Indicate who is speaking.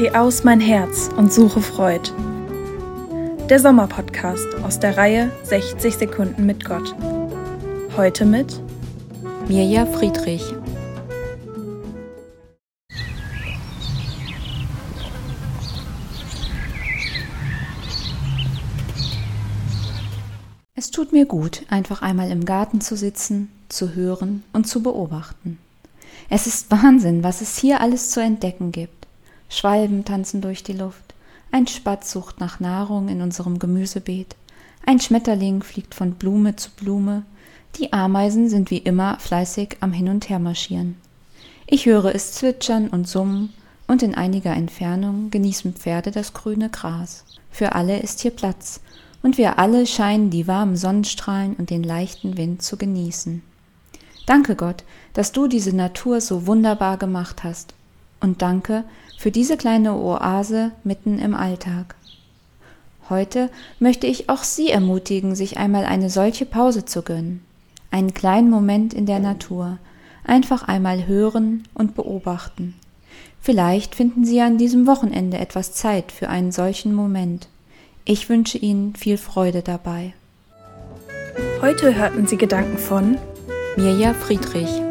Speaker 1: Geh aus mein Herz und suche Freud. Der Sommerpodcast aus der Reihe 60 Sekunden mit Gott. Heute mit
Speaker 2: Mirja Friedrich. Es tut mir gut, einfach einmal im Garten zu sitzen, zu hören und zu beobachten. Es ist Wahnsinn, was es hier alles zu entdecken gibt. Schwalben tanzen durch die Luft, ein Spatz sucht nach Nahrung in unserem Gemüsebeet, ein Schmetterling fliegt von Blume zu Blume, die Ameisen sind wie immer fleißig am Hin und Her marschieren. Ich höre es zwitschern und summen, und in einiger Entfernung genießen Pferde das grüne Gras. Für alle ist hier Platz, und wir alle scheinen die warmen Sonnenstrahlen und den leichten Wind zu genießen. Danke Gott, dass du diese Natur so wunderbar gemacht hast. Und danke für diese kleine Oase mitten im Alltag. Heute möchte ich auch Sie ermutigen, sich einmal eine solche Pause zu gönnen. Einen kleinen Moment in der Natur. Einfach einmal hören und beobachten. Vielleicht finden Sie an diesem Wochenende etwas Zeit für einen solchen Moment. Ich wünsche Ihnen viel Freude dabei.
Speaker 1: Heute hörten Sie Gedanken von
Speaker 2: Mirja Friedrich